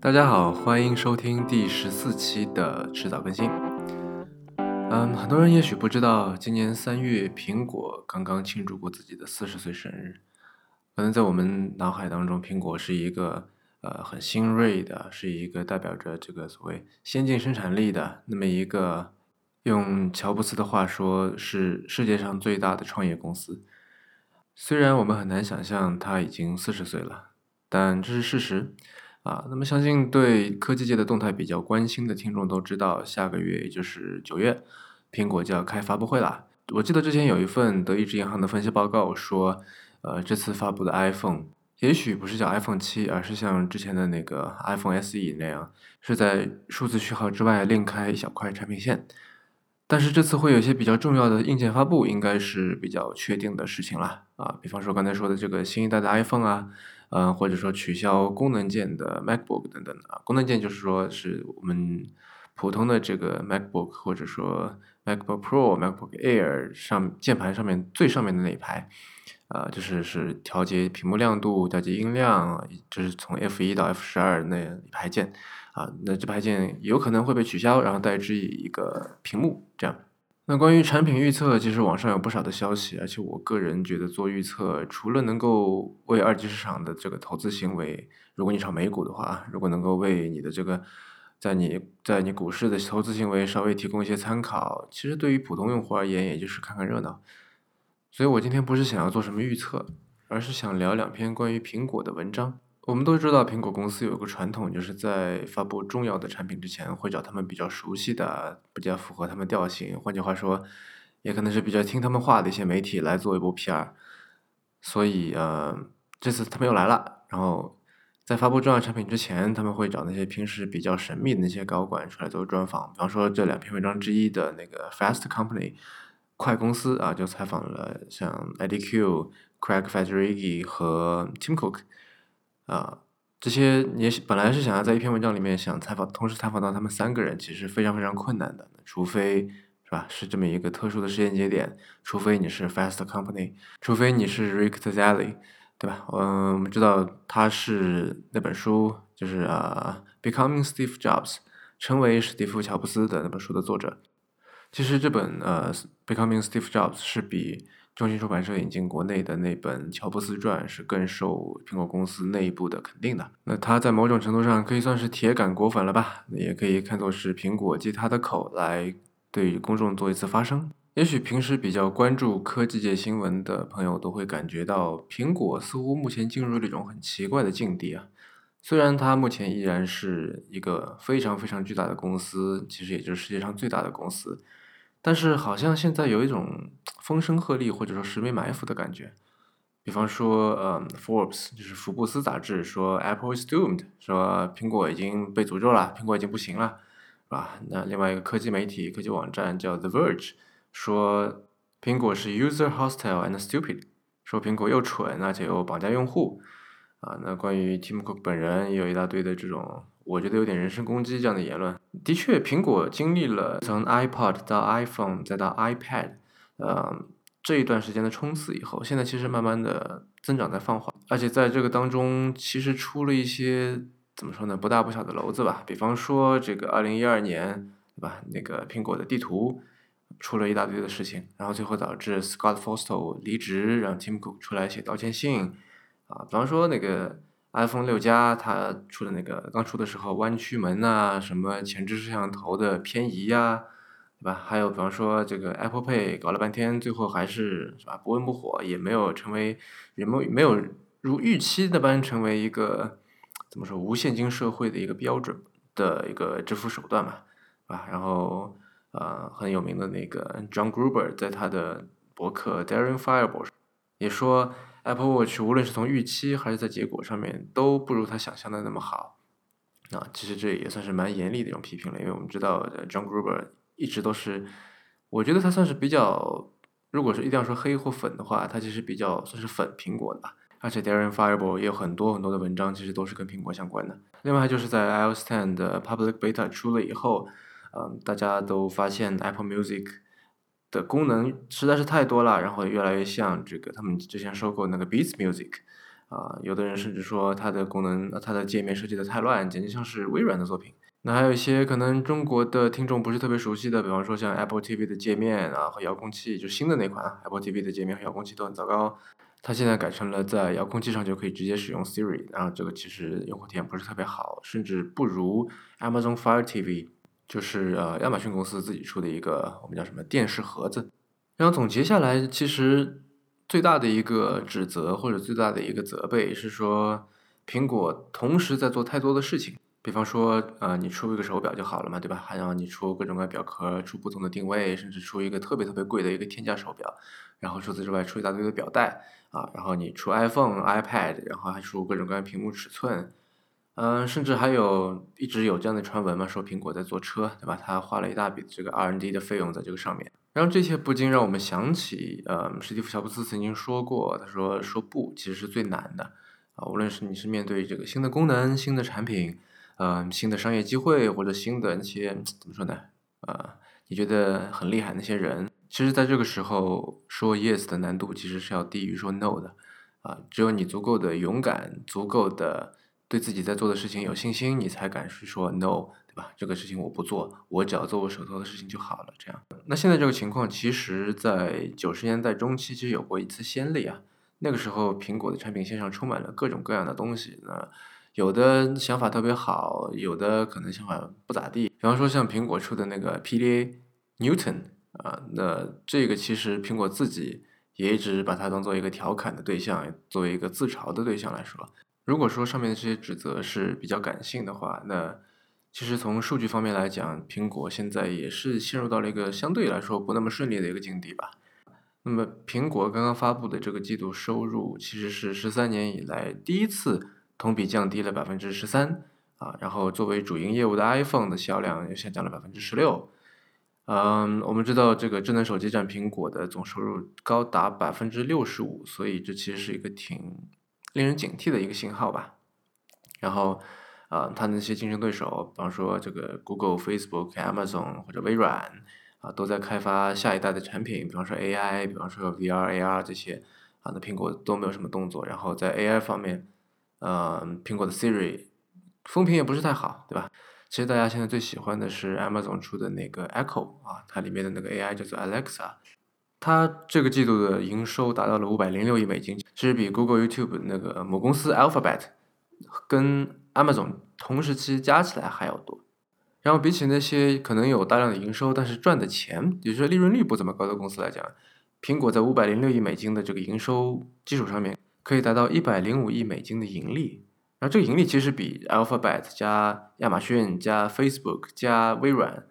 大家好，欢迎收听第十四期的迟早更新。嗯，很多人也许不知道，今年三月，苹果刚刚庆祝过自己的四十岁生日。可能在我们脑海当中，苹果是一个呃很新锐的，是一个代表着这个所谓先进生产力的那么一个，用乔布斯的话说，是世界上最大的创业公司。虽然我们很难想象他已经四十岁了，但这是事实。啊，那么相信对科技界的动态比较关心的听众都知道，下个月也就是九月，苹果就要开发布会了。我记得之前有一份德意志银行的分析报告说，呃，这次发布的 iPhone 也许不是叫 iPhone 七，而是像之前的那个 iPhone SE 那样，是在数字序号之外另开一小块产品线。但是这次会有一些比较重要的硬件发布，应该是比较确定的事情了。啊，比方说刚才说的这个新一代的 iPhone 啊。嗯，或者说取消功能键的 MacBook 等等啊，功能键就是说是我们普通的这个 MacBook 或者说 MacBook Pro、MacBook Air 上键盘上面最上面的那一排，啊，就是是调节屏幕亮度、调节音量，就是从 F 一到 F 十二那一排键，啊，那这排键有可能会被取消，然后代之以一个屏幕这样。那关于产品预测，其实网上有不少的消息，而且我个人觉得做预测，除了能够为二级市场的这个投资行为，如果你炒美股的话，如果能够为你的这个在你在你股市的投资行为稍微提供一些参考，其实对于普通用户而言，也就是看看热闹。所以我今天不是想要做什么预测，而是想聊两篇关于苹果的文章。我们都知道，苹果公司有个传统，就是在发布重要的产品之前，会找他们比较熟悉的、比较符合他们调性，换句话说，也可能是比较听他们话的一些媒体来做一波 PR。所以，呃，这次他们又来了。然后，在发布重要产品之前，他们会找那些平时比较神秘的那些高管出来做专访。比方说，这两篇文章之一的那个 Fast Company 快公司啊，就采访了像 I D Q、Craig Federighi 和 Tim Cook。啊，这些也本来是想要在一篇文章里面想采访，同时采访到他们三个人，其实非常非常困难的。除非是吧，是这么一个特殊的时间节点，除非你是 Fast Company，除非你是 Rick t z a l l y 对吧？嗯，我们知道他是那本书，就是啊，Becoming Steve Jobs，成为史蒂夫乔布斯的那本书的作者。其实这本呃，Becoming Steve Jobs 是比。中信出版社引进国内的那本《乔布斯传》是更受苹果公司内部的肯定的。那他在某种程度上可以算是铁杆果粉了吧？也可以看作是苹果借他的口来对公众做一次发声。也许平时比较关注科技界新闻的朋友都会感觉到，苹果似乎目前进入了一种很奇怪的境地啊。虽然它目前依然是一个非常非常巨大的公司，其实也就是世界上最大的公司。但是好像现在有一种风声鹤唳或者说十面埋伏的感觉，比方说，呃，Forbes 就是福布斯杂志说 Apple is doomed，说苹果已经被诅咒了，苹果已经不行了，是吧？那另外一个科技媒体、科技网站叫 The Verge，说苹果是 user hostile and stupid，说苹果又蠢而且又绑架用户，啊，那关于 Tim Cook 本人也有一大堆的这种。我觉得有点人身攻击这样的言论。的确，苹果经历了从 iPod 到 iPhone 再到 iPad，呃，这一段时间的冲刺以后，现在其实慢慢的增长在放缓，而且在这个当中，其实出了一些怎么说呢，不大不小的篓子吧。比方说这个2012年，对吧？那个苹果的地图出了一大堆的事情，然后最后导致 Scott Forstall 离职，让 Tim Cook 出来写道歉信，啊，比方说那个。iPhone 六加它出的那个刚出的时候弯曲门呐，什么前置摄像头的偏移呀，对吧？还有比方说这个 Apple Pay 搞了半天，最后还是是吧不温不火，也没有成为人们没有如预期那般成为一个怎么说无现金社会的一个标准的一个支付手段嘛，啊，然后呃很有名的那个 John Gruber 在他的博客 Daring Fireball 也说。Apple Watch 无论是从预期还是在结果上面都不如他想象的那么好，啊，其实这也算是蛮严厉的一种批评了，因为我们知道 John Gruber 一直都是，我觉得他算是比较，如果是一定要说黑或粉的话，他其实比较算是粉苹果的吧。而且 Darren Fireball 也有很多很多的文章，其实都是跟苹果相关的。另外就是在 iOS 10的 Public Beta 出了以后，嗯，大家都发现 Apple Music。的功能实在是太多了，然后越来越像这个他们之前收购那个 Beats Music，啊，有的人甚至说它的功能、它的界面设计的太乱，简直像是微软的作品。那还有一些可能中国的听众不是特别熟悉的，比方说像 Apple TV 的界面啊和遥控器，就新的那款啊，Apple TV 的界面和遥控器都很糟糕。它现在改成了在遥控器上就可以直接使用 Siri，然后这个其实用户体验不是特别好，甚至不如 Amazon Fire TV，就是呃亚马逊公司自己出的一个我们叫什么电视盒子。然后总结下来，其实。最大的一个指责或者最大的一个责备是说，苹果同时在做太多的事情。比方说，呃，你出一个手表就好了嘛，对吧？还让你出各种各样表壳，出不同的定位，甚至出一个特别特别贵的一个天价手表。然后除此之外，出一大堆的表带啊，然后你出 iPhone、iPad，然后还出各种各样屏幕尺寸。嗯，甚至还有一直有这样的传闻嘛，说苹果在做车，对吧？他花了一大笔这个 R&D 的费用在这个上面。然后这些不禁让我们想起，呃，史蒂夫·乔布斯曾经说过，他说说不其实是最难的啊，无论是你是面对这个新的功能、新的产品，呃，新的商业机会或者新的那些怎么说呢？呃，你觉得很厉害那些人，其实在这个时候说 yes 的难度其实是要低于说 no 的啊，只有你足够的勇敢，足够的对自己在做的事情有信心，你才敢去说 no 对。吧，这个事情我不做，我只要做我手头的事情就好了。这样，那现在这个情况，其实，在九十年代中期其实有过一次先例啊。那个时候，苹果的产品线上充满了各种各样的东西，那有的想法特别好，有的可能想法不咋地。比方说，像苹果出的那个 PDA Newton 啊，那这个其实苹果自己也一直把它当做一个调侃的对象，作为一个自嘲的对象来说。如果说上面的这些指责是比较感性的话，那其实从数据方面来讲，苹果现在也是陷入到了一个相对来说不那么顺利的一个境地吧。那么，苹果刚刚发布的这个季度收入其实是十三年以来第一次同比降低了百分之十三啊。然后，作为主营业务的 iPhone 的销量又下降了百分之十六。嗯，我们知道这个智能手机占苹果的总收入高达百分之六十五，所以这其实是一个挺令人警惕的一个信号吧。然后。啊，它那些竞争对手，比方说这个 Google、Facebook、Amazon 或者微软，啊，都在开发下一代的产品，比方说 AI，比方说 VR、AR 这些，啊，那苹果都没有什么动作。然后在 AI 方面，嗯，苹果的 Siri 风评也不是太好，对吧？其实大家现在最喜欢的是 Amazon 出的那个 Echo 啊，它里面的那个 AI 叫做 Alexa，它这个季度的营收达到了五百零六亿美金，其实比 Google、YouTube 那个母公司 Alphabet 跟 Amazon 同时期加起来还要多，然后比起那些可能有大量的营收，但是赚的钱，也就是利润率不怎么高的公司来讲，苹果在五百零六亿美金的这个营收基础上面，可以达到一百零五亿美金的盈利，然后这个盈利其实比 Alphabet 加亚马逊加 Facebook 加微软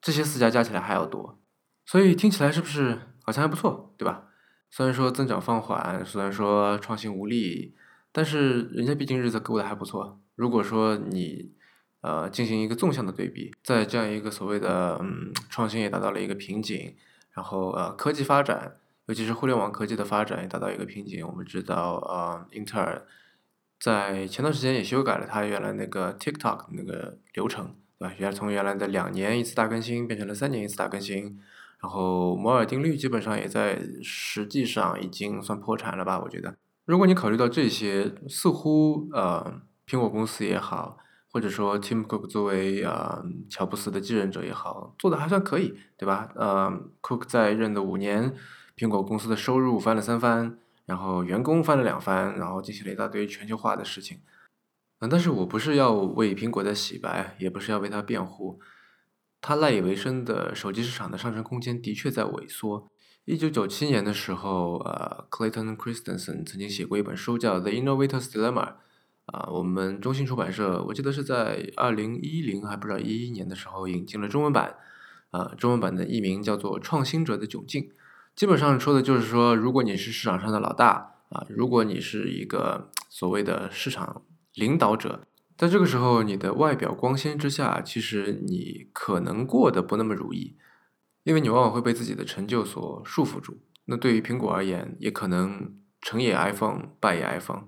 这些四家加起来还要多，所以听起来是不是好像还不错，对吧？虽然说增长放缓，虽然说创新无力，但是人家毕竟日子过得还不错。如果说你，呃，进行一个纵向的对比，在这样一个所谓的嗯创新也达到了一个瓶颈，然后呃科技发展，尤其是互联网科技的发展也达到一个瓶颈。我们知道，呃，英特尔在前段时间也修改了它原来那个 TikTok 那个流程，对吧？原来从原来的两年一次大更新变成了三年一次大更新，然后摩尔定律基本上也在实际上已经算破产了吧？我觉得，如果你考虑到这些，似乎呃。苹果公司也好，或者说 Tim Cook 作为呃乔布斯的继任者也好，做的还算可以，对吧？呃，Cook 在任的五年，苹果公司的收入翻了三番，然后员工翻了两番，然后进行了一大堆全球化的事情。嗯，但是我不是要为苹果在洗白，也不是要为他辩护。他赖以为生的手机市场的上升空间的确在萎缩。一九九七年的时候，呃，Clayton Christensen 曾经写过一本书叫《The Innovator's Dilemma》。啊，我们中信出版社，我记得是在二零一零还不知道一一年的时候引进了中文版，啊，中文版的译名叫做《创新者的窘境》，基本上说的就是说，如果你是市场上的老大，啊，如果你是一个所谓的市场领导者，在这个时候，你的外表光鲜之下，其实你可能过得不那么如意，因为你往往会被自己的成就所束缚住。那对于苹果而言，也可能成也 iPhone，败也 iPhone。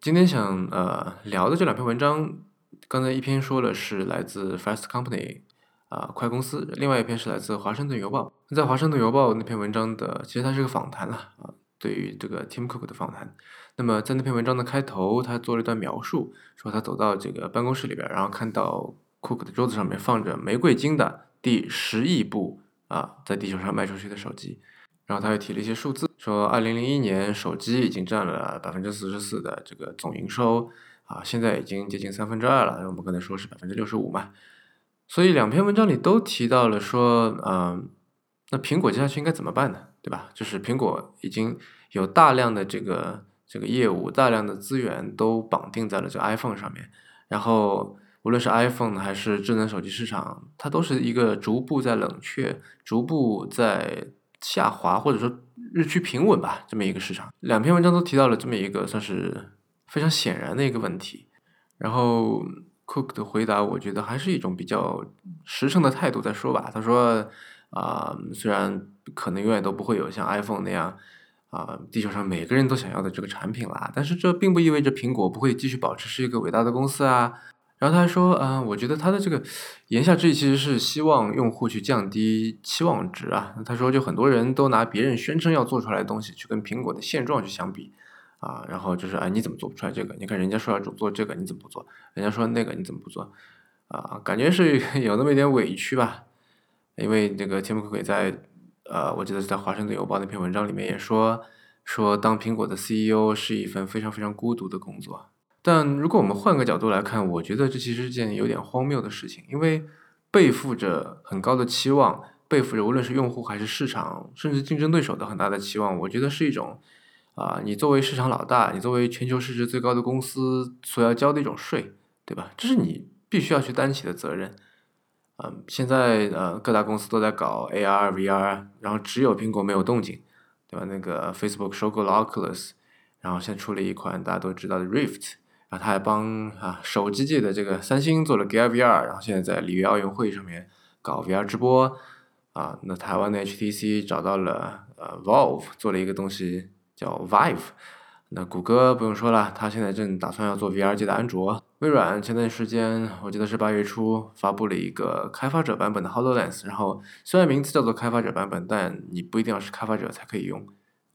今天想呃聊的这两篇文章，刚才一篇说了是来自 Fast Company 啊快公司，另外一篇是来自华盛顿邮报。在华盛顿邮报那篇文章的，其实它是个访谈了啊，对于这个 Tim Cook 的访谈。那么在那篇文章的开头，他做了一段描述，说他走到这个办公室里边，然后看到 Cook 的桌子上面放着玫瑰金的第十亿部啊，在地球上卖出去的手机。然后他又提了一些数字，说二零零一年手机已经占了百分之四十四的这个总营收啊，现在已经接近三分之二了。我们刚才说是百分之六十五嘛，所以两篇文章里都提到了说，嗯，那苹果接下去应该怎么办呢？对吧？就是苹果已经有大量的这个。这个业务大量的资源都绑定在了这 iPhone 上面，然后无论是 iPhone 还是智能手机市场，它都是一个逐步在冷却、逐步在下滑，或者说日趋平稳吧，这么一个市场。两篇文章都提到了这么一个算是非常显然的一个问题。然后 Cook 的回答，我觉得还是一种比较实诚的态度在说吧。他说：“啊，虽然可能永远都不会有像 iPhone 那样。”啊，地球上每个人都想要的这个产品啦，但是这并不意味着苹果不会继续保持是一个伟大的公司啊。然后他还说，嗯，我觉得他的这个言下之意其实是希望用户去降低期望值啊。他说，就很多人都拿别人宣称要做出来的东西去跟苹果的现状去相比啊，然后就是，哎，你怎么做不出来这个？你看人家说要做这个，你怎么不做？人家说那个你怎么不做？啊，感觉是 有那么一点委屈吧，因为这个 Tim Cook 在。呃，我记得是在《华盛顿邮报》那篇文章里面也说，说当苹果的 CEO 是一份非常非常孤独的工作。但如果我们换个角度来看，我觉得这其实是件有点荒谬的事情，因为背负着很高的期望，背负着无论是用户还是市场，甚至竞争对手的很大的期望，我觉得是一种啊，你作为市场老大，你作为全球市值最高的公司所要交的一种税，对吧？这是你必须要去担起的责任。嗯，现在呃各大公司都在搞 AR、VR，然后只有苹果没有动静，对吧？那个 Facebook 收购了 Oculus，然后现在出了一款大家都知道的 Rift，然后他还帮啊手机界的这个三星做了 Gear VR，然后现在在里约奥运会上面搞 VR 直播，啊，那台湾的 HTC 找到了呃 Valve 做了一个东西叫 Vive。那谷歌不用说了，它现在正打算要做 VR 界的安卓。微软前段时间，我记得是八月初发布了一个开发者版本的 HoloLens，然后虽然名字叫做开发者版本，但你不一定要是开发者才可以用，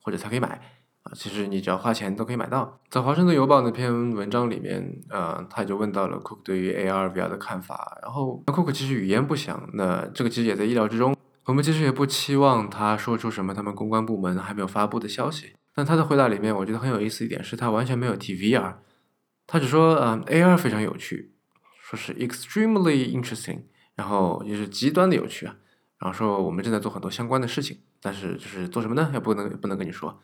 或者才可以买啊。其实你只要花钱都可以买到。在华盛顿邮报那篇文章里面，呃，他就问到了 Cook 对于 AR、VR 的看法，然后 Cook 其实语焉不详，那这个其实也在意料之中。我们其实也不期望他说出什么他们公关部门还没有发布的消息。但他的回答里面，我觉得很有意思一点是他完全没有提 VR，他只说嗯 AR 非常有趣，说是 extremely interesting，然后也是极端的有趣啊，然后说我们正在做很多相关的事情，但是就是做什么呢？也不能不能跟你说，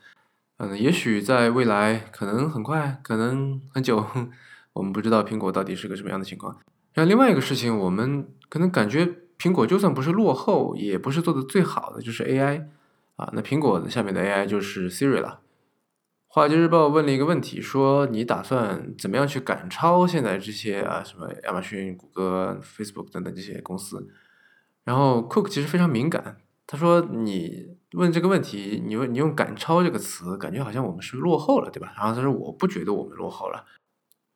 嗯，也许在未来可能很快，可能很久，我们不知道苹果到底是个什么样的情况。然后另外一个事情，我们可能感觉苹果就算不是落后，也不是做的最好的，就是 AI。啊，那苹果的下面的 AI 就是 Siri 了。华尔街日报问了一个问题，说你打算怎么样去赶超现在这些啊什么亚马逊、谷歌、Facebook 等等这些公司？然后 Cook 其实非常敏感，他说你问这个问题，你问你用赶超这个词，感觉好像我们是落后了，对吧？然后他说我不觉得我们落后了。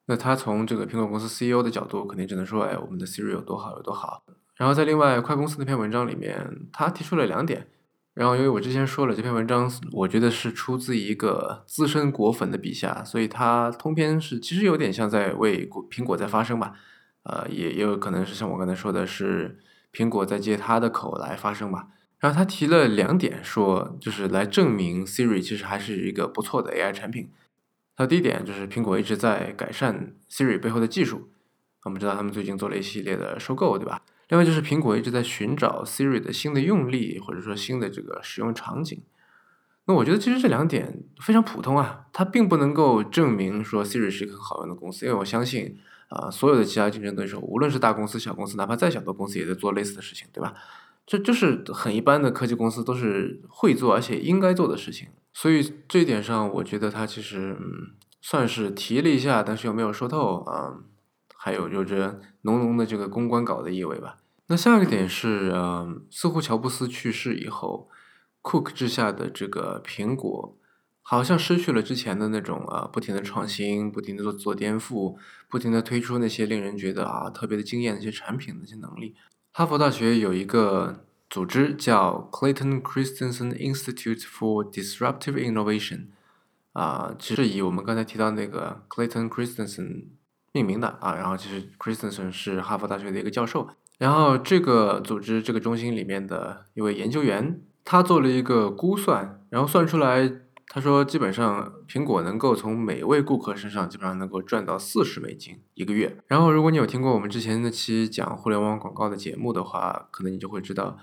那他从这个苹果公司 CEO 的角度，肯定只能说，哎，我们的 Siri 有多好有多好。然后在另外快公司那篇文章里面，他提出了两点。然后，因为我之前说了这篇文章，我觉得是出自一个资深果粉的笔下，所以他通篇是其实有点像在为果苹果在发声吧，呃，也也有可能是像我刚才说的是苹果在借他的口来发声吧。然后他提了两点，说就是来证明 Siri 其实还是一个不错的 AI 产品。他第一点就是苹果一直在改善 Siri 背后的技术，我们知道他们最近做了一系列的收购，对吧？另外就是苹果一直在寻找 Siri 的新的用例，或者说新的这个使用场景。那我觉得其实这两点非常普通啊，它并不能够证明说 Siri 是一个很好用的公司，因为我相信啊，所有的其他竞争对手，无论是大公司、小公司，哪怕再小的公司，也在做类似的事情，对吧？这就是很一般的科技公司都是会做而且应该做的事情。所以这一点上，我觉得它其实嗯算是提了一下，但是又没有说透啊，还有有着浓浓的这个公关稿的意味吧。那下一个点是，嗯，似乎乔布斯去世以后，Cook 之下的这个苹果，好像失去了之前的那种啊，不停的创新，不停的做做颠覆，不停的推出那些令人觉得啊特别的惊艳的一些产品的一些能力。哈佛大学有一个组织叫 Clayton Christensen Institute for Disruptive Innovation，啊，其实以我们刚才提到那个 Clayton Christensen 命名的啊，然后其实 Christensen 是哈佛大学的一个教授，然后这个组织这个中心里面的一位研究员，他做了一个估算，然后算出来。他说，基本上苹果能够从每位顾客身上基本上能够赚到四十美金一个月。然后，如果你有听过我们之前那期讲互联网广告的节目的话，可能你就会知道，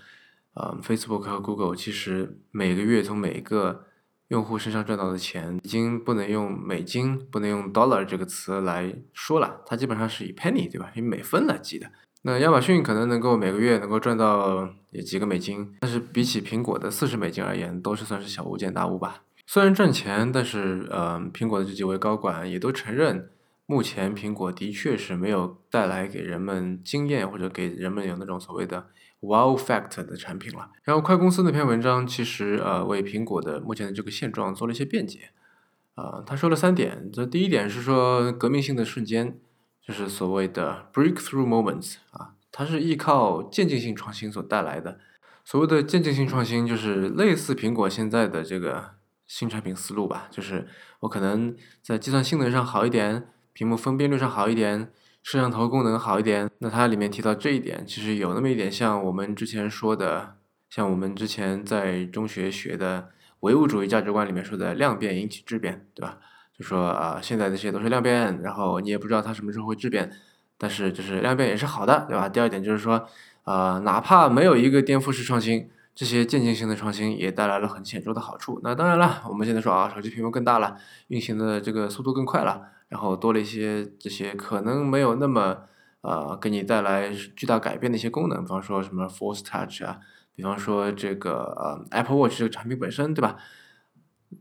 呃，Facebook 和 Google 其实每个月从每个用户身上赚到的钱，已经不能用美金、不能用 dollar 这个词来说了，它基本上是以 penny 对吧？以美分来计的。那亚马逊可能能够每个月能够赚到也几个美金，但是比起苹果的四十美金而言，都是算是小巫见大巫吧。虽然赚钱，但是呃，苹果的这几位高管也都承认，目前苹果的确是没有带来给人们惊艳或者给人们有那种所谓的 wow factor 的产品了。然后快公司那篇文章其实呃为苹果的目前的这个现状做了一些辩解，啊，他说了三点，这第一点是说革命性的瞬间，就是所谓的 breakthrough moments 啊，它是依靠渐进性创新所带来的。所谓的渐进性创新，就是类似苹果现在的这个。新产品思路吧，就是我可能在计算性能上好一点，屏幕分辨率上好一点，摄像头功能好一点。那它里面提到这一点，其实有那么一点像我们之前说的，像我们之前在中学学的唯物主义价值观里面说的量变引起质变，对吧？就说啊，现在这些都是量变，然后你也不知道它什么时候会质变，但是就是量变也是好的，对吧？第二点就是说，呃，哪怕没有一个颠覆式创新。这些渐进性的创新也带来了很显著的好处。那当然了，我们现在说啊，手机屏幕更大了，运行的这个速度更快了，然后多了一些这些可能没有那么呃给你带来巨大改变的一些功能，比方说什么 Force Touch 啊，比方说这个呃 Apple Watch 这个产品本身，对吧？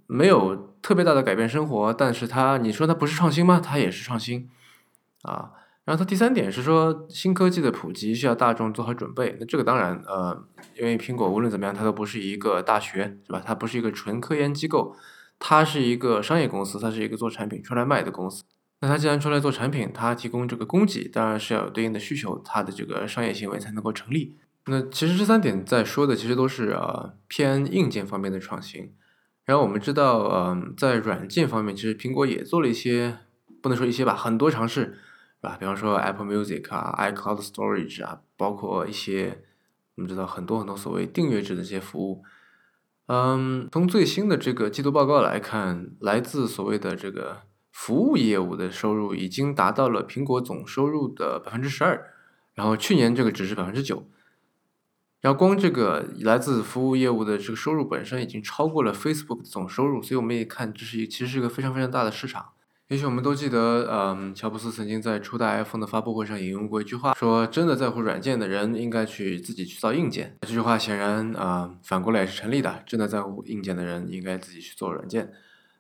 没有特别大的改变生活，但是它你说它不是创新吗？它也是创新啊。然后它第三点是说，新科技的普及需要大众做好准备。那这个当然，呃，因为苹果无论怎么样，它都不是一个大学，是吧？它不是一个纯科研机构，它是一个商业公司，它是一个做产品出来卖的公司。那它既然出来做产品，它提供这个供给，当然是要有对应的需求，它的这个商业行为才能够成立。那其实这三点在说的，其实都是呃偏硬件方面的创新。然后我们知道，嗯，在软件方面，其实苹果也做了一些，不能说一些吧，很多尝试。是吧？比方说 Apple Music 啊，iCloud Storage 啊，包括一些我们知道很多很多所谓订阅制的一些服务。嗯，从最新的这个季度报告来看，来自所谓的这个服务业务的收入已经达到了苹果总收入的百分之十二，然后去年这个值是百分之九。然后光这个来自服务业务的这个收入本身已经超过了 Facebook 的总收入，所以我们也看这是一其实是一个非常非常大的市场。也许我们都记得，嗯，乔布斯曾经在初代 iPhone 的发布会上引用过一句话，说：“真的在乎软件的人，应该去自己去造硬件。”这句话显然啊，反过来也是成立的。真的在乎硬件的人，应该自己去做软件。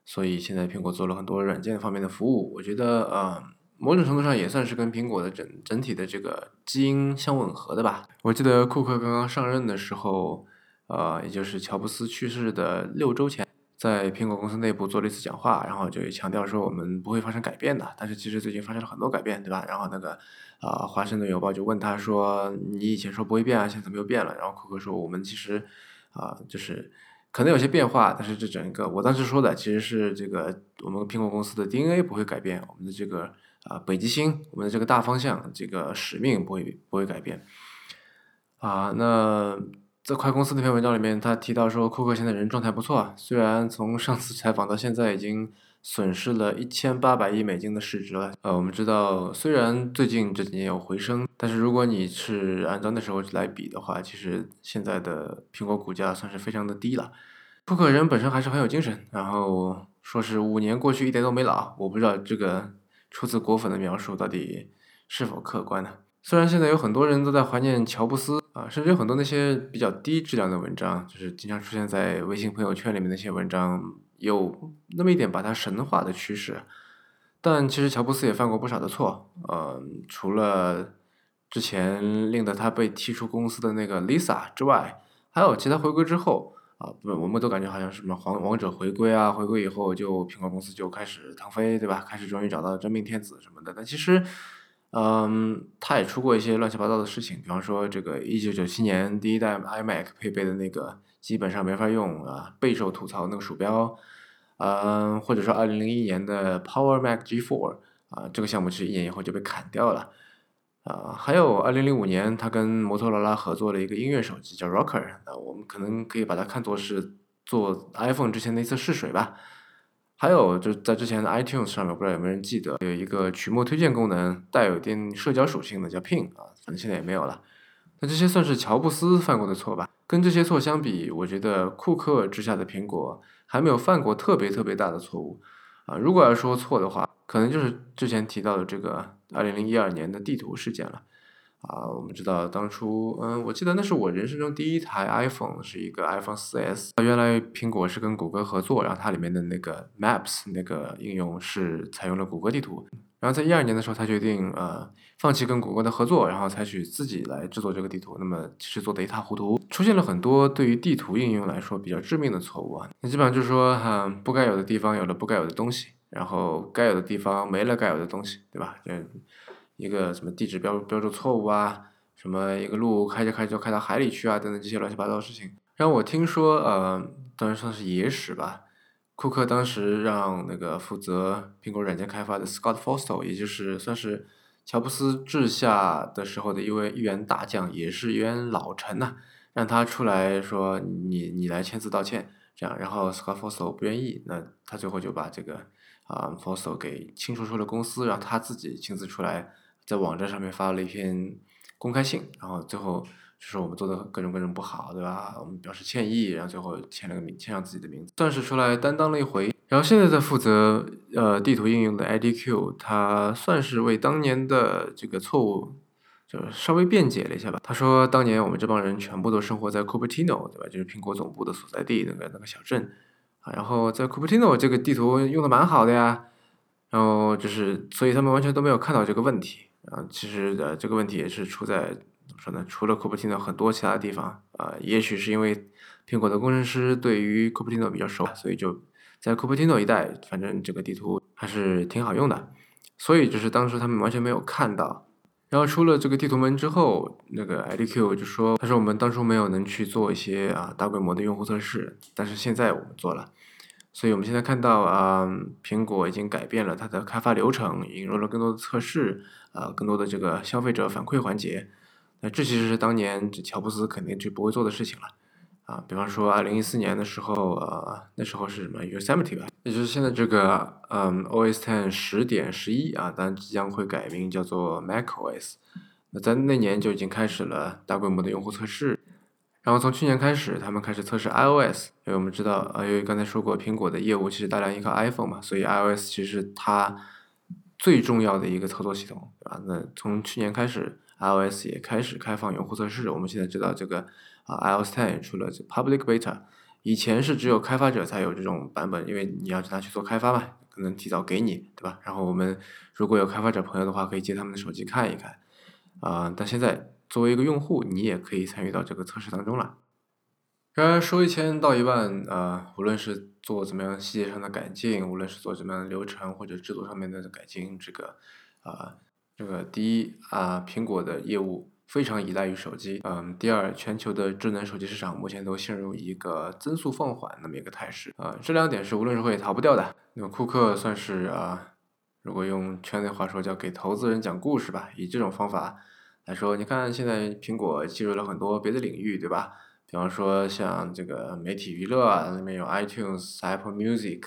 所以现在苹果做了很多软件方面的服务，我觉得，呃，某种程度上也算是跟苹果的整整体的这个基因相吻合的吧。我记得库克刚刚上任的时候，呃，也就是乔布斯去世的六周前。在苹果公司内部做了一次讲话，然后就强调说我们不会发生改变的。但是其实最近发生了很多改变，对吧？然后那个啊，华盛顿邮报就问他说：“你以前说不会变啊，现在怎么又变了？”然后库克说：“我们其实啊，就是可能有些变化，但是这整个我当时说的其实是这个我们苹果公司的 DNA 不会改变，我们的这个啊北极星，我们的这个大方向，这个使命不会不会改变。”啊，那。在快公司那篇文章里面，他提到说，库克现在人状态不错，虽然从上次采访到现在已经损失了一千八百亿美金的市值了。呃，我们知道，虽然最近这几年有回升，但是如果你是按照那时候来比的话，其实现在的苹果股价算是非常的低了。库克人本身还是很有精神，然后说是五年过去一点都没老，我不知道这个出自果粉的描述到底是否客观呢？虽然现在有很多人都在怀念乔布斯啊，甚至有很多那些比较低质量的文章，就是经常出现在微信朋友圈里面那些文章，有那么一点把他神化的趋势。但其实乔布斯也犯过不少的错，呃，除了之前令得他被踢出公司的那个 Lisa 之外，还有其他回归之后啊，不，我们都感觉好像什么皇王者回归啊，回归以后就苹果公司就开始腾飞，对吧？开始终于找到真命天子什么的，但其实。嗯，他也出过一些乱七八糟的事情，比方说这个一九九七年第一代 iMac 配备的那个基本上没法用啊，备受吐槽那个鼠标，嗯，或者说二零零一年的 Power Mac G4 啊，这个项目其实一年以后就被砍掉了，啊，还有二零零五年他跟摩托罗拉合作了一个音乐手机叫 Rocker，啊，我们可能可以把它看作是做 iPhone 之前的一次试水吧。还有就在之前的 iTunes 上面，不知道有没有人记得有一个曲目推荐功能，带有一点社交属性的叫 Pin 啊，反正现在也没有了。那这些算是乔布斯犯过的错吧？跟这些错相比，我觉得库克之下的苹果还没有犯过特别特别大的错误啊。如果要说错的话，可能就是之前提到的这个二零零一二年的地图事件了。啊，我们知道当初，嗯，我记得那是我人生中第一台 iPhone，是一个 iPhone 4S。原来苹果是跟谷歌合作，然后它里面的那个 Maps 那个应用是采用了谷歌地图。然后在一二年的时候，他决定呃放弃跟谷歌的合作，然后采取自己来制作这个地图。那么其实做的一塌糊涂，出现了很多对于地图应用来说比较致命的错误啊。那基本上就是说，哈，不该有的地方有了不该有的东西，然后该有的地方没了该有的东西，对吧？嗯。一个什么地址标标注错误啊，什么一个路开着开着就开到海里去啊，等等这些乱七八糟的事情。然后我听说，呃，当然算是野史吧。库克当时让那个负责苹果软件开发的 Scott Forstall，也就是算是乔布斯治下的时候的一位一员大将，也是一员老臣呐，让他出来说你你来签字道歉，这样。然后 Scott Forstall 不愿意，那他最后就把这个啊，Fossil 给清除出了公司，让他自己亲自出来。在网站上面发了一篇公开信，然后最后就是我们做的各种各种不好，对吧？我们表示歉意，然后最后签了个名，签上自己的名字，算是出来担当了一回。然后现在在负责呃地图应用的 IDQ，他算是为当年的这个错误就是稍微辩解了一下吧。他说，当年我们这帮人全部都生活在 Cupertino，对吧？就是苹果总部的所在地那个那个小镇啊。然后在 Cupertino 这个地图用的蛮好的呀，然后就是所以他们完全都没有看到这个问题。啊，其实呃，这个问题也是出在怎么说呢？除了 Cupertino 很多其他地方啊，也许是因为苹果的工程师对于 Cupertino 比较熟，所以就在 Cupertino 一带，反正这个地图还是挺好用的。所以就是当时他们完全没有看到。然后出了这个地图门之后，那个 IDQ 就说，他说我们当初没有能去做一些啊大规模的用户测试，但是现在我们做了。所以我们现在看到啊，苹果已经改变了它的开发流程，引入了更多的测试，啊，更多的这个消费者反馈环节。那这其实是当年这乔布斯肯定就不会做的事情了，啊，比方说二零一四年的时候，呃，那时候是什么 Yosemite 吧，也就是现在这个嗯 OS Ten 十点十一啊，但即将会改名叫做 macOS。那在那年就已经开始了大规模的用户测试。然后从去年开始，他们开始测试 iOS，因为我们知道，呃，因为刚才说过，苹果的业务其实大量依靠 iPhone 嘛，所以 iOS 其实它最重要的一个操作系统，对吧？那从去年开始，iOS 也开始开放用户测试。我们现在知道这个啊，iOS 10出了这 public beta，以前是只有开发者才有这种版本，因为你要拿去做开发嘛，可能提早给你，对吧？然后我们如果有开发者朋友的话，可以借他们的手机看一看，啊，但现在。作为一个用户，你也可以参与到这个测试当中了。然而说一千道一万，呃，无论是做怎么样细节上的改进，无论是做怎么样的流程或者制度上面的改进，这个，啊，这个第一啊，苹果的业务非常依赖于手机，嗯，第二，全球的智能手机市场目前都陷入一个增速放缓那么一个态势，啊，这两点是无论如何也逃不掉的。那么库克算是啊，如果用圈内话说叫给投资人讲故事吧，以这种方法。来说，你看现在苹果进入了很多别的领域，对吧？比方说像这个媒体娱乐啊，里面有 iTunes、Apple Music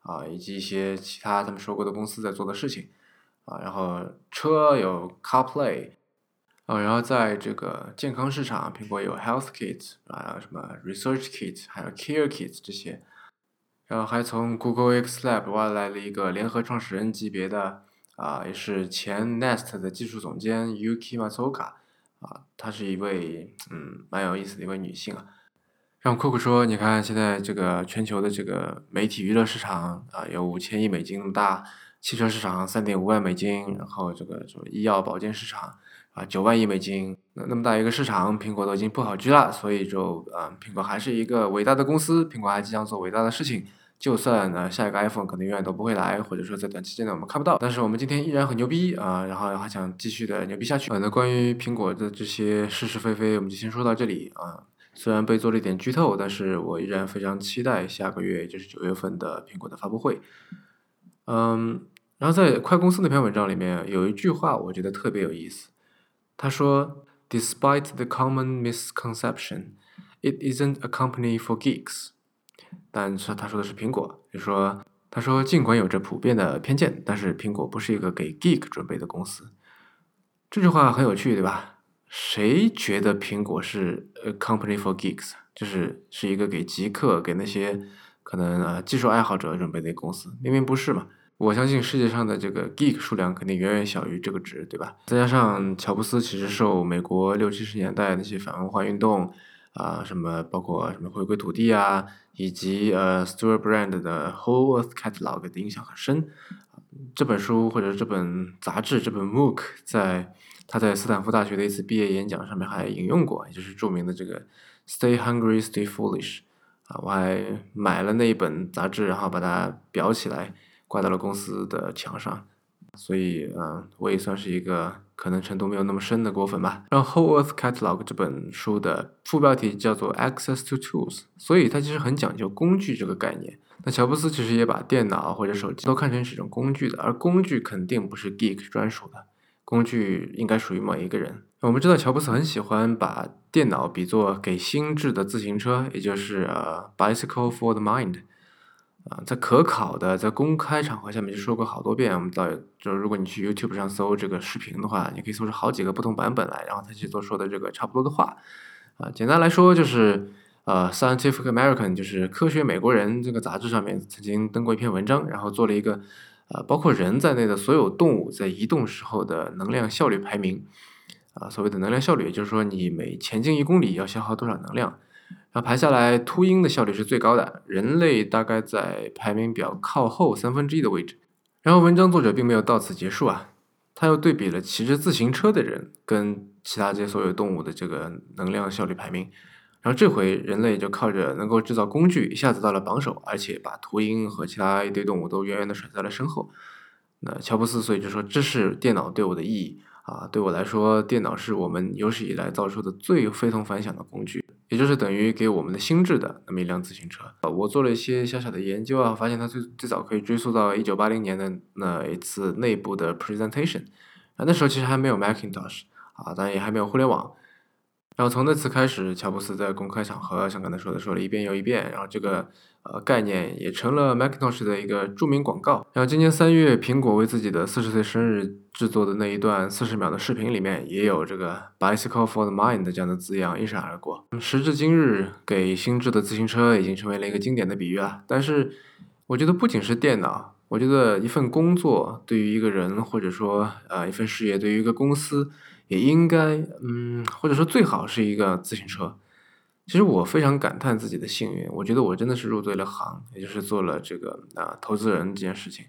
啊，以及一些其他他们收购的公司在做的事情啊。然后车有 CarPlay 啊，然后在这个健康市场，苹果有 Health Kit 啊，什么 Research Kit，还有 Care Kit 这些。然后还从 Google X Lab 挖来了一个联合创始人级别的。啊，也是前 Nest 的技术总监 Yuki Matsuoka，啊，她是一位嗯蛮有意思的一位女性啊。让库克说，你看现在这个全球的这个媒体娱乐市场啊，有五千亿美金那么大，汽车市场三点五万美金，然后这个什么医药保健市场啊九万亿美金，那那么大一个市场，苹果都已经布好局了，所以就啊，苹果还是一个伟大的公司，苹果还即将做伟大的事情。就算呢下一个 iPhone 可能永远都不会来，或者说在短期间内我们看不到，但是我们今天依然很牛逼啊，然后还想继续的牛逼下去。呃，那关于苹果的这些是是非非，我们就先说到这里啊。虽然被做了一点剧透，但是我依然非常期待下个月，就是九月份的苹果的发布会。嗯，然后在快公司那篇文章里面有一句话，我觉得特别有意思。他说：“Despite the common misconception, it isn't a company for geeks。”但是他说的是苹果，就说他说尽管有着普遍的偏见，但是苹果不是一个给 geek 准备的公司。这句话很有趣，对吧？谁觉得苹果是 a company for geeks，就是是一个给极客、给那些可能呃技术爱好者准备的一个公司？明明不是嘛！我相信世界上的这个 geek 数量肯定远远小于这个值，对吧？再加上乔布斯其实受美国六七十年代那些反文化运动啊，什么包括什么回归土地啊，以及呃 Stewart Brand 的 Whole Earth Catalog 的影响很深。这本书或者这本杂志、这本 MOOC 在。他在斯坦福大学的一次毕业演讲上面还引用过，也就是著名的这个 “Stay hungry, stay foolish”，啊，我还买了那一本杂志，然后把它裱起来，挂到了公司的墙上。所以，嗯，我也算是一个可能程度没有那么深的果粉吧。然后，《Whole Earth Catalog》这本书的副标题叫做 “Access to Tools”，所以它其实很讲究工具这个概念。那乔布斯其实也把电脑或者手机都看成是一种工具的，而工具肯定不是 geek 专属的。工具应该属于某一个人。我们知道乔布斯很喜欢把电脑比作给心智的自行车，也就是呃，bicycle for the mind。啊，在可考的在公开场合下面就说过好多遍。我们知道，就是如果你去 YouTube 上搜这个视频的话，你可以搜出好几个不同版本来，然后他去做说的这个差不多的话。啊，简单来说就是呃，Scientific American 就是科学美国人这个杂志上面曾经登过一篇文章，然后做了一个。呃，包括人在内的所有动物在移动时候的能量效率排名，啊，所谓的能量效率，也就是说你每前进一公里要消耗多少能量，那排下来，秃鹰的效率是最高的，人类大概在排名表靠后三分之一的位置。然后文章作者并没有到此结束啊，他又对比了骑着自行车的人跟其他这些所有动物的这个能量效率排名。然后这回人类就靠着能够制造工具，一下子到了榜首，而且把秃鹰和其他一堆动物都远远的甩在了身后。那乔布斯所以就说，这是电脑对我的意义啊！对我来说，电脑是我们有史以来造出的最非同凡响的工具，也就是等于给我们的心智的那么一辆自行车。我做了一些小小的研究啊，发现它最最早可以追溯到一九八零年的那一次内部的 presentation 啊，那时候其实还没有 Macintosh 啊，当然也还没有互联网。然后从那次开始，乔布斯在公开场合像刚才说的说了一遍又一遍，然后这个呃概念也成了 Macintosh 的一个著名广告。然后今年三月，苹果为自己的四十岁生日制作的那一段四十秒的视频里面，也有这个 “bicycle for the mind” 这样的字样一闪而过。时至今日，给心智的自行车已经成为了一个经典的比喻啊。但是，我觉得不仅是电脑，我觉得一份工作对于一个人，或者说呃一份事业对于一个公司。也应该，嗯，或者说最好是一个自行车。其实我非常感叹自己的幸运，我觉得我真的是入对了行，也就是做了这个啊投资人这件事情。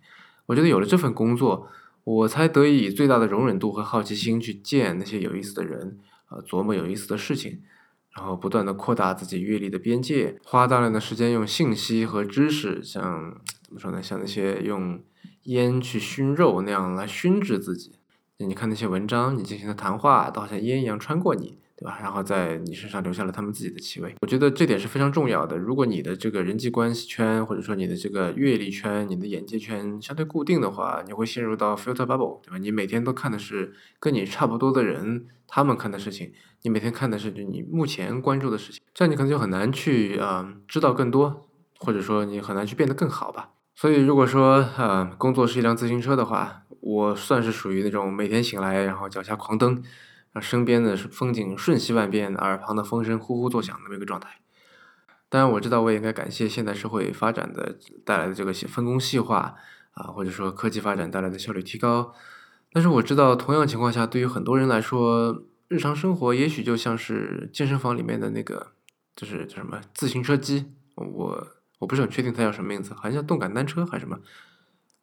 我觉得有了这份工作，我才得以最大的容忍度和好奇心去见那些有意思的人，啊，琢磨有意思的事情，然后不断的扩大自己阅历的边界，花大量的时间用信息和知识，像怎么说呢，像那些用烟去熏肉那样来熏制自己。你看那些文章，你进行的谈话都好像烟一样穿过你，对吧？然后在你身上留下了他们自己的气味。我觉得这点是非常重要的。如果你的这个人际关系圈，或者说你的这个阅历圈、你的眼界圈相对固定的话，你会陷入到 filter bubble，对吧？你每天都看的是跟你差不多的人他们看的事情，你每天看的是就你目前关注的事情，这样你可能就很难去啊知道更多，或者说你很难去变得更好吧。所以如果说啊工作是一辆自行车的话，我算是属于那种每天醒来，然后脚下狂蹬，然后身边的风景瞬息万变，耳旁的风声呼呼作响的那个状态。当然，我知道我也应该感谢现代社会发展的带来的这个分工细化啊，或者说科技发展带来的效率提高。但是我知道，同样情况下，对于很多人来说，日常生活也许就像是健身房里面的那个，就是叫什么自行车机，我我不是很确定它叫什么名字，好像叫动感单车还是什么。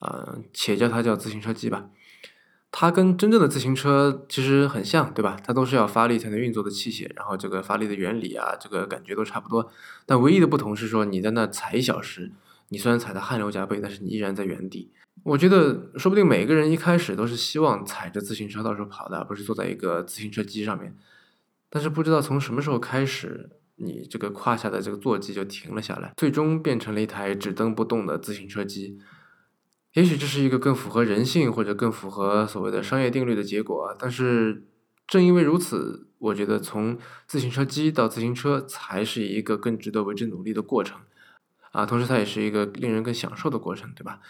呃，且叫它叫自行车机吧，它跟真正的自行车其实很像，对吧？它都是要发力才能运作的器械，然后这个发力的原理啊，这个感觉都差不多。但唯一的不同是说，你在那踩一小时，你虽然踩得汗流浃背，但是你依然在原地。我觉得，说不定每个人一开始都是希望踩着自行车到处跑的，而不是坐在一个自行车机上面。但是不知道从什么时候开始，你这个胯下的这个坐骑就停了下来，最终变成了一台只蹬不动的自行车机。也许这是一个更符合人性或者更符合所谓的商业定律的结果，但是正因为如此，我觉得从自行车机到自行车才是一个更值得为之努力的过程啊，同时它也是一个令人更享受的过程，对吧？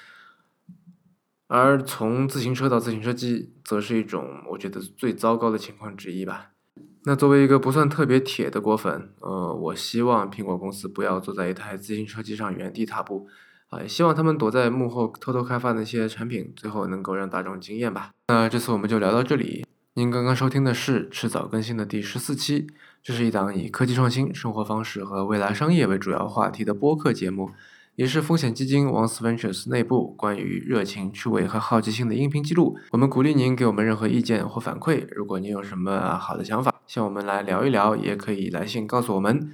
而从自行车到自行车机，则是一种我觉得最糟糕的情况之一吧。那作为一个不算特别铁的果粉，呃，我希望苹果公司不要坐在一台自行车机上原地踏步。啊，也希望他们躲在幕后偷偷开发那些产品，最后能够让大众惊艳吧。那这次我们就聊到这里。您刚刚收听的是迟早更新的第十四期，这是一档以科技创新、生活方式和未来商业为主要话题的播客节目，也是风险基金 Once Ventures 内部关于热情、趣味和好奇心的音频记录。我们鼓励您给我们任何意见或反馈。如果您有什么好的想法，向我们来聊一聊，也可以来信告诉我们。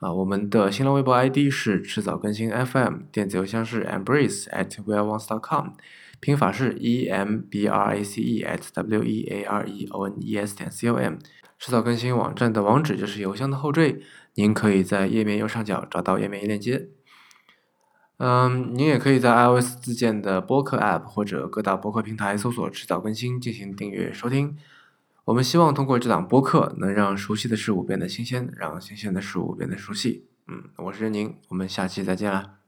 啊，我们的新浪微博 ID 是迟早更新 FM，电子邮箱是 embrace at weareones.com，拼法是 e m b r a c e at w e a r e o n e s 点 c o m。迟早更新网站的网址就是邮箱的后缀，您可以在页面右上角找到页面链接。嗯，您也可以在 iOS 自建的播客 App 或者各大播客平台搜索“迟早更新”进行订阅收听。我们希望通过这档播客，能让熟悉的事物变得新鲜，让新鲜的事物变得熟悉。嗯，我是任宁，我们下期再见啦。